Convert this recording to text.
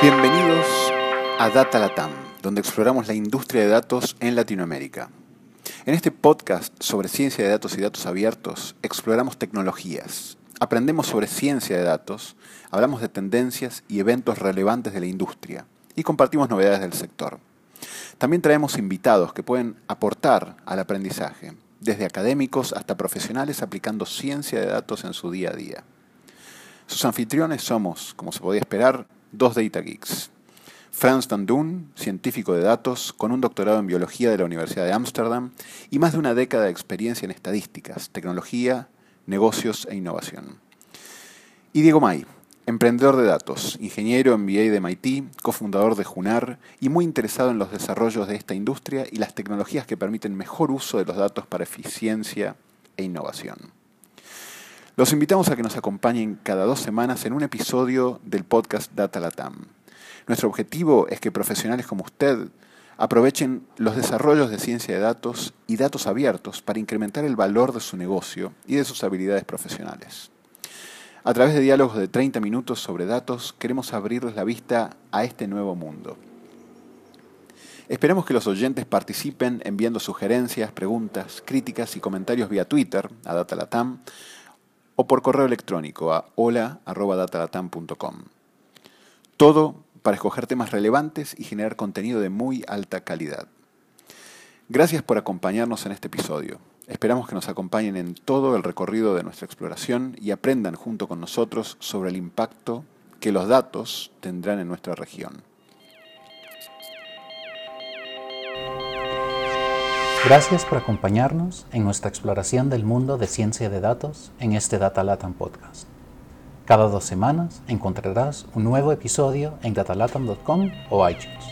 Bienvenidos a Data Latam, donde exploramos la industria de datos en Latinoamérica. En este podcast sobre ciencia de datos y datos abiertos, exploramos tecnologías, aprendemos sobre ciencia de datos, hablamos de tendencias y eventos relevantes de la industria y compartimos novedades del sector. También traemos invitados que pueden aportar al aprendizaje, desde académicos hasta profesionales aplicando ciencia de datos en su día a día. Sus anfitriones somos, como se podía esperar, dos Data Geeks. Frans van Doon, científico de datos, con un doctorado en biología de la Universidad de Ámsterdam y más de una década de experiencia en estadísticas, tecnología, negocios e innovación. Y Diego May, emprendedor de datos, ingeniero en MBA de MIT, cofundador de Junar y muy interesado en los desarrollos de esta industria y las tecnologías que permiten mejor uso de los datos para eficiencia e innovación. Los invitamos a que nos acompañen cada dos semanas en un episodio del podcast Data Latam. Nuestro objetivo es que profesionales como usted aprovechen los desarrollos de ciencia de datos y datos abiertos para incrementar el valor de su negocio y de sus habilidades profesionales. A través de diálogos de 30 minutos sobre datos, queremos abrirles la vista a este nuevo mundo. Esperamos que los oyentes participen enviando sugerencias, preguntas, críticas y comentarios vía Twitter a Datalatam o por correo electrónico a hola.datalatam.com. Todo para escoger temas relevantes y generar contenido de muy alta calidad. Gracias por acompañarnos en este episodio. Esperamos que nos acompañen en todo el recorrido de nuestra exploración y aprendan junto con nosotros sobre el impacto que los datos tendrán en nuestra región. Gracias por acompañarnos en nuestra exploración del mundo de ciencia de datos en este Data Latam Podcast. Cada dos semanas encontrarás un nuevo episodio en datalatam.com o iTunes.